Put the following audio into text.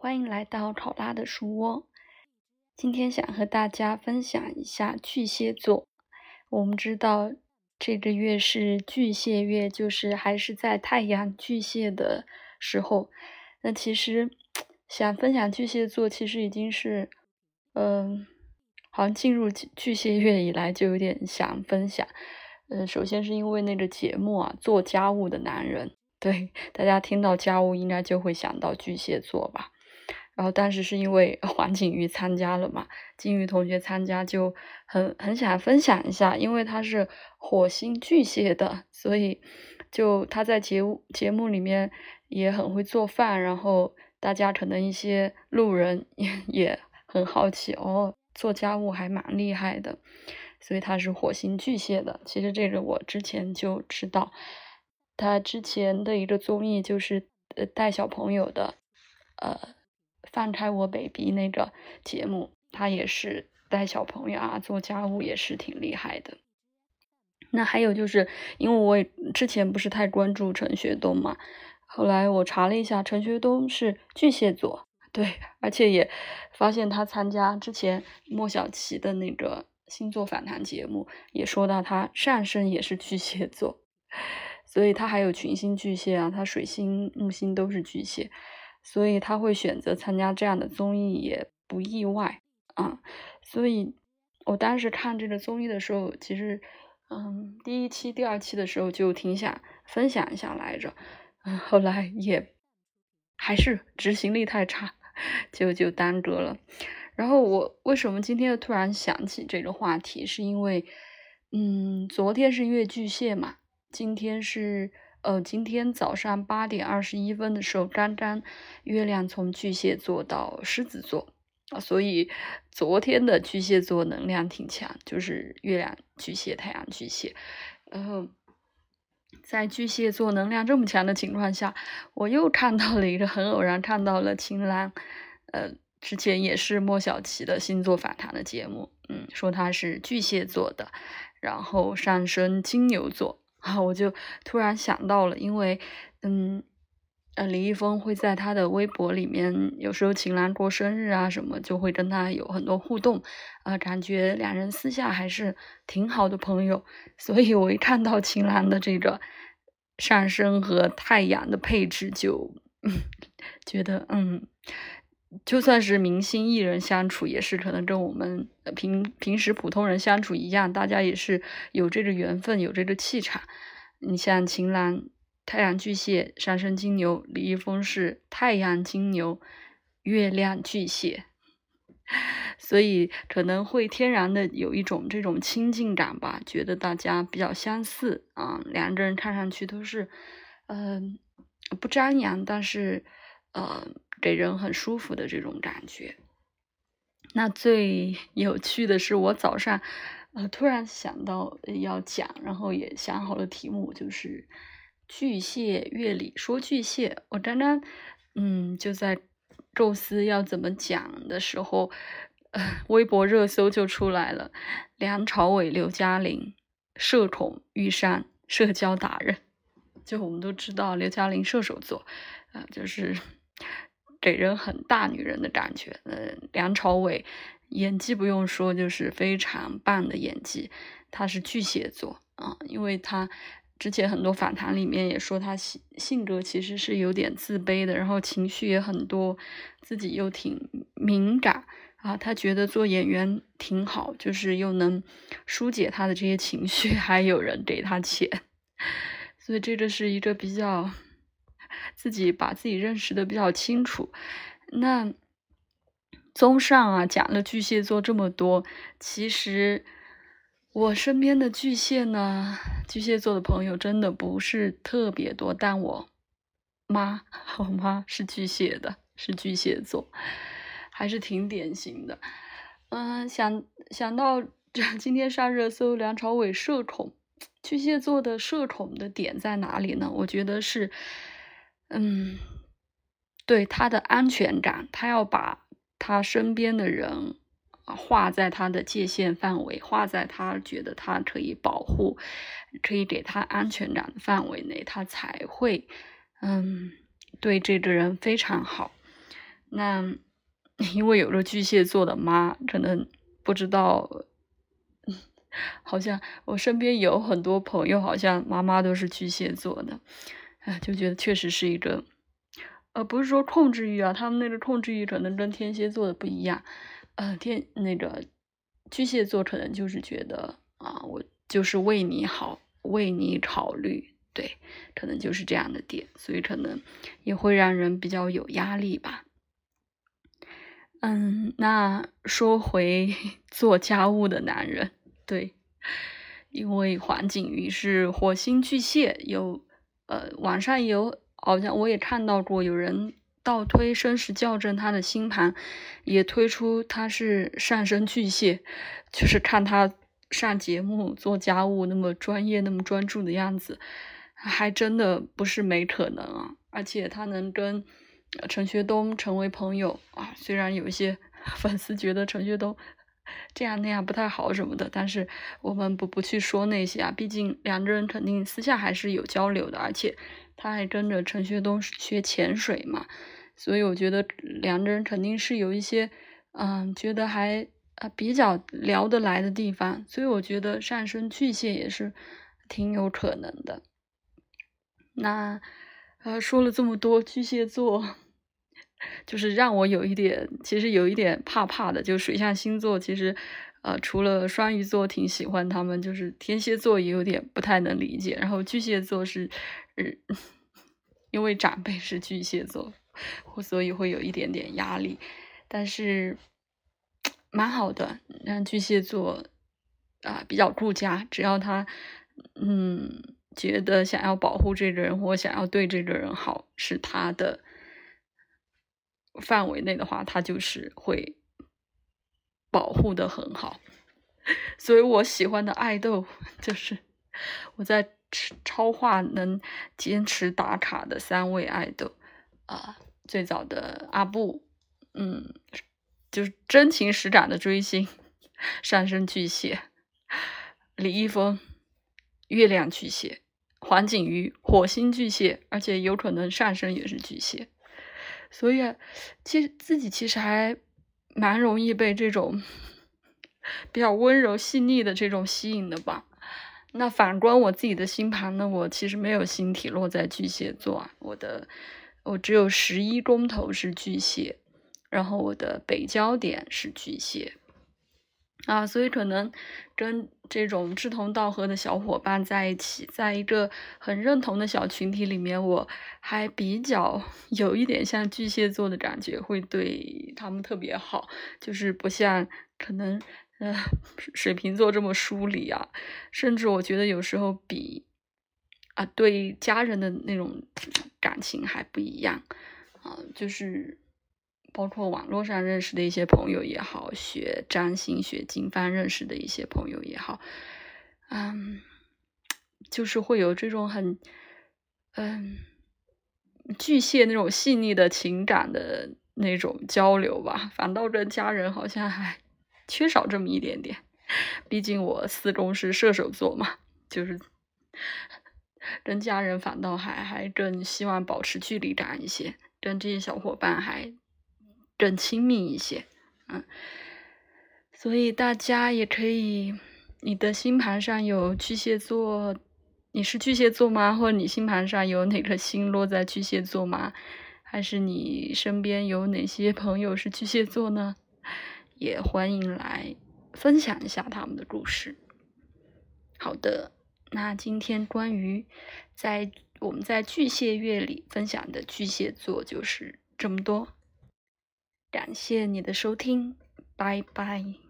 欢迎来到考拉的书窝。今天想和大家分享一下巨蟹座。我们知道这个月是巨蟹月，就是还是在太阳巨蟹的时候。那其实想分享巨蟹座，其实已经是，嗯，好像进入巨蟹月以来就有点想分享。嗯，首先是因为那个节目啊，做家务的男人。对，大家听到家务应该就会想到巨蟹座吧。然后当时是因为黄景瑜参加了嘛，金鱼同学参加就很很想分享一下，因为他是火星巨蟹的，所以就他在节目节目里面也很会做饭，然后大家可能一些路人也 也很好奇哦，做家务还蛮厉害的，所以他是火星巨蟹的。其实这个我之前就知道。他之前的一个综艺就是呃带小朋友的，呃放开我 baby 那个节目，他也是带小朋友啊做家务也是挺厉害的。那还有就是因为我之前不是太关注陈学冬嘛，后来我查了一下，陈学冬是巨蟹座，对，而且也发现他参加之前莫小琪的那个星座访谈节目，也说到他上升也是巨蟹座。所以他还有群星巨蟹啊，他水星、木星都是巨蟹，所以他会选择参加这样的综艺也不意外啊。所以我当时看这个综艺的时候，其实，嗯，第一期、第二期的时候就挺想分享一下来着，嗯，后来也还是执行力太差，就就耽搁了。然后我为什么今天又突然想起这个话题，是因为，嗯，昨天是月巨蟹嘛。今天是呃，今天早上八点二十一分的时候，刚刚月亮从巨蟹座到狮子座啊，所以昨天的巨蟹座能量挺强，就是月亮巨蟹、太阳巨蟹。然后在巨蟹座能量这么强的情况下，我又看到了一个很偶然看到了秦岚，呃，之前也是莫小琪的星座访谈的节目，嗯，说他是巨蟹座的，然后上升金牛座。然后，我就突然想到了，因为，嗯，呃，李易峰会在他的微博里面，有时候秦岚过生日啊什么，就会跟他有很多互动，啊，感觉两人私下还是挺好的朋友，所以我一看到秦岚的这个上升和太阳的配置，就 觉得，嗯。就算是明星艺人相处，也是可能跟我们平平时普通人相处一样，大家也是有这个缘分，有这个气场。你像秦岚，太阳巨蟹，上升金牛；李易峰是太阳金牛，月亮巨蟹，所以可能会天然的有一种这种亲近感吧，觉得大家比较相似啊，两个人看上去都是，嗯，不张扬，但是，呃。给人很舒服的这种感觉。那最 有趣的是，我早上呃突然想到要讲，然后也想好了题目，就是巨蟹月理说巨蟹。我刚刚嗯就在构思要怎么讲的时候，微博热搜就出来了：梁朝伟、刘嘉玲、社恐遇上社交达人。就我们都知道，刘嘉玲射手座啊，就是。给人很大女人的感觉。嗯，梁朝伟演技不用说，就是非常棒的演技。他是巨蟹座啊，因为他之前很多访谈里面也说他性性格其实是有点自卑的，然后情绪也很多，自己又挺敏感啊。他觉得做演员挺好，就是又能疏解他的这些情绪，还有人给他钱，所以这个是一个比较。自己把自己认识的比较清楚。那综上啊，讲了巨蟹座这么多，其实我身边的巨蟹呢，巨蟹座的朋友真的不是特别多。但我妈，我妈是巨蟹的，是巨蟹座，还是挺典型的。嗯，想想到 今天上热搜，梁朝伟社恐，巨蟹座的社恐的点在哪里呢？我觉得是。嗯，对他的安全感，他要把他身边的人啊画在他的界限范围，画在他觉得他可以保护、可以给他安全感的范围内，他才会嗯对这个人非常好。那 因为有了巨蟹座的妈，可能不知道，好像我身边有很多朋友，好像妈妈都是巨蟹座的，就觉得确实是一个，呃，不是说控制欲啊，他们那个控制欲可能跟天蝎座的不一样，呃，天那个巨蟹座可能就是觉得啊，我就是为你好，为你考虑。对，可能就是这样的点，所以可能也会让人比较有压力吧。嗯，那说回 做家务的男人，对，因为黄景瑜是火星巨蟹，有呃，网上有好像我也看到过有人倒推生时校正他的星盘，也推出他是上升巨蟹，就是看他上节目做家务那么专业、那么专注的样子。还真的不是没可能啊，而且他能跟陈学冬成为朋友啊。虽然有一些 粉丝觉得陈学冬这样那样不太好什么的，但是我们不不去说那些啊。毕竟两个人肯定私下还是有交流的，而且他还跟着陈学冬学潜水嘛，所以我觉得两个人肯定是有一些嗯，觉得还啊比较聊得来的地方。所以我觉得上升巨蟹也是挺有可能的。那，呃，说了这么多巨蟹座，就是让我有一点，其实有一点怕怕的。就水象星座，其实，呃，除了双鱼座挺喜欢他们，就是天蝎座也有点不太能理解。然后巨蟹座是嗯，因为长辈是巨蟹座，所以会有一点点压力。但是，蛮好的，让巨蟹座啊比较顾家，只要他，嗯。觉得想要保护这个人或想要对这个人好是他的范围内的话，他就是会保护的很好。所以我喜欢的爱豆就是我在超话能坚持打卡的三位爱豆啊，最早的阿布，嗯，就是真情实感的追星，上升巨蟹，李易峰，月亮巨蟹。黄景瑜，火星巨蟹，而且有可能上升也是巨蟹，所以其实自己其实还蛮容易被这种比较温柔细腻的这种吸引的吧。那反观我自己的星盘呢，我其实没有星体落在巨蟹座啊，我的我只有十一宫头是巨蟹，然后我的北焦点是巨蟹。啊，所以可能跟这种志同道合的小伙伴在一起，在一个很认同的小群体里面，我还比较有一点像巨蟹座的感觉，会对他们特别好，就是不像可能呃水瓶座这么疏离啊，甚至我觉得有时候比啊对家人的那种感情还不一样啊，就是。包括网络上认识的一些朋友也好，学占星、学经幡认识的一些朋友也好，嗯，就是会有这种很，嗯，巨蟹那种细腻的情感的那种交流吧。反倒跟家人好像还缺少这么一点点。毕竟我四宫是射手座嘛，就是 跟家人反倒还还更希望保持距离感一些，跟这些小伙伴还。更亲密一些，嗯，所以大家也可以，你的星盘上有巨蟹座，你是巨蟹座吗？或者你星盘上有哪颗星落在巨蟹座吗？还是你身边有哪些朋友是巨蟹座呢？也欢迎来分享一下他们的故事。好的，那今天关于在我们在巨蟹月里分享的巨蟹座就是这么多。感谢你的收听，拜拜。